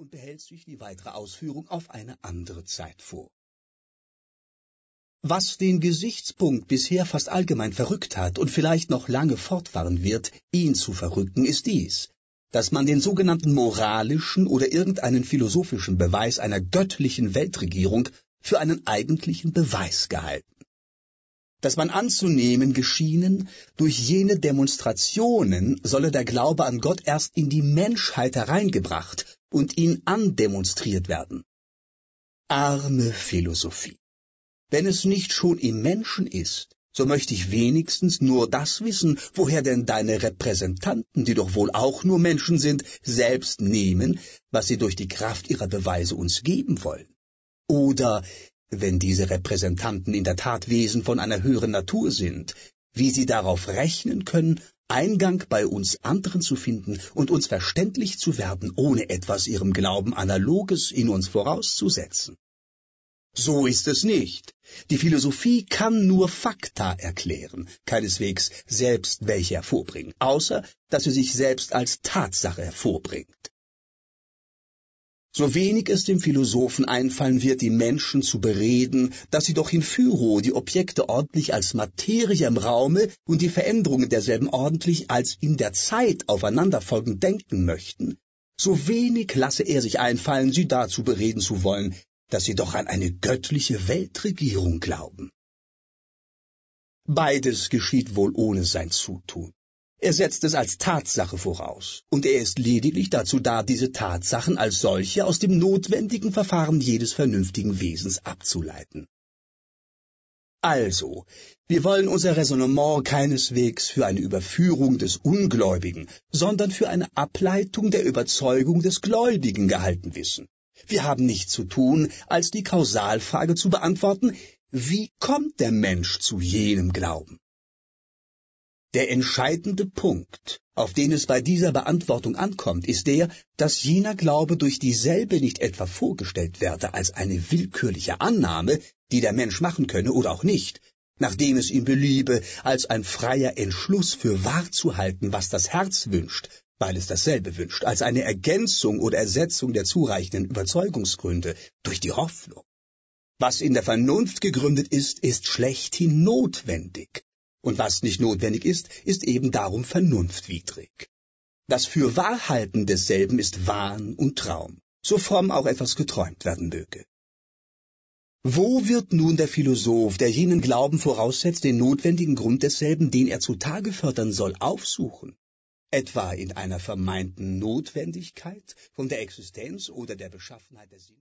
und behält sich die weitere Ausführung auf eine andere Zeit vor. Was den Gesichtspunkt bisher fast allgemein verrückt hat und vielleicht noch lange fortfahren wird, ihn zu verrücken, ist dies, dass man den sogenannten moralischen oder irgendeinen philosophischen Beweis einer göttlichen Weltregierung für einen eigentlichen Beweis gehalten. Dass man anzunehmen geschienen, durch jene Demonstrationen solle der Glaube an Gott erst in die Menschheit hereingebracht und ihn andemonstriert werden. Arme Philosophie. Wenn es nicht schon im Menschen ist, so möchte ich wenigstens nur das wissen, woher denn deine Repräsentanten, die doch wohl auch nur Menschen sind, selbst nehmen, was sie durch die Kraft ihrer Beweise uns geben wollen. Oder, wenn diese Repräsentanten in der Tat Wesen von einer höheren Natur sind, wie sie darauf rechnen können, Eingang bei uns anderen zu finden und uns verständlich zu werden, ohne etwas ihrem Glauben Analoges in uns vorauszusetzen. So ist es nicht. Die Philosophie kann nur Fakta erklären, keineswegs selbst welche hervorbringen, außer dass sie sich selbst als Tatsache hervorbringt. So wenig es dem Philosophen einfallen wird, die Menschen zu bereden, dass sie doch in Füro die Objekte ordentlich als Materie im Raume und die Veränderungen derselben ordentlich als in der Zeit aufeinanderfolgend denken möchten, so wenig lasse er sich einfallen, sie dazu bereden zu wollen, dass sie doch an eine göttliche Weltregierung glauben. Beides geschieht wohl ohne sein Zutun. Er setzt es als Tatsache voraus, und er ist lediglich dazu da, diese Tatsachen als solche aus dem notwendigen Verfahren jedes vernünftigen Wesens abzuleiten. Also, wir wollen unser Raisonnement keineswegs für eine Überführung des Ungläubigen, sondern für eine Ableitung der Überzeugung des Gläubigen gehalten wissen. Wir haben nichts zu tun, als die Kausalfrage zu beantworten, wie kommt der Mensch zu jenem Glauben? Der entscheidende Punkt, auf den es bei dieser Beantwortung ankommt, ist der, dass jener Glaube durch dieselbe nicht etwa vorgestellt werde als eine willkürliche Annahme, die der Mensch machen könne oder auch nicht, nachdem es ihm beliebe, als ein freier Entschluss für wahr zu halten, was das Herz wünscht, weil es dasselbe wünscht, als eine Ergänzung oder Ersetzung der zureichenden Überzeugungsgründe durch die Hoffnung. Was in der Vernunft gegründet ist, ist schlechthin notwendig, und was nicht notwendig ist, ist eben darum vernunftwidrig. Das Fürwahrhalten desselben ist Wahn und Traum, so fromm auch etwas geträumt werden möge. Wo wird nun der Philosoph, der jenen Glauben voraussetzt, den notwendigen Grund desselben, den er zutage fördern soll, aufsuchen? etwa in einer vermeinten Notwendigkeit von der Existenz oder der Beschaffenheit der Sinn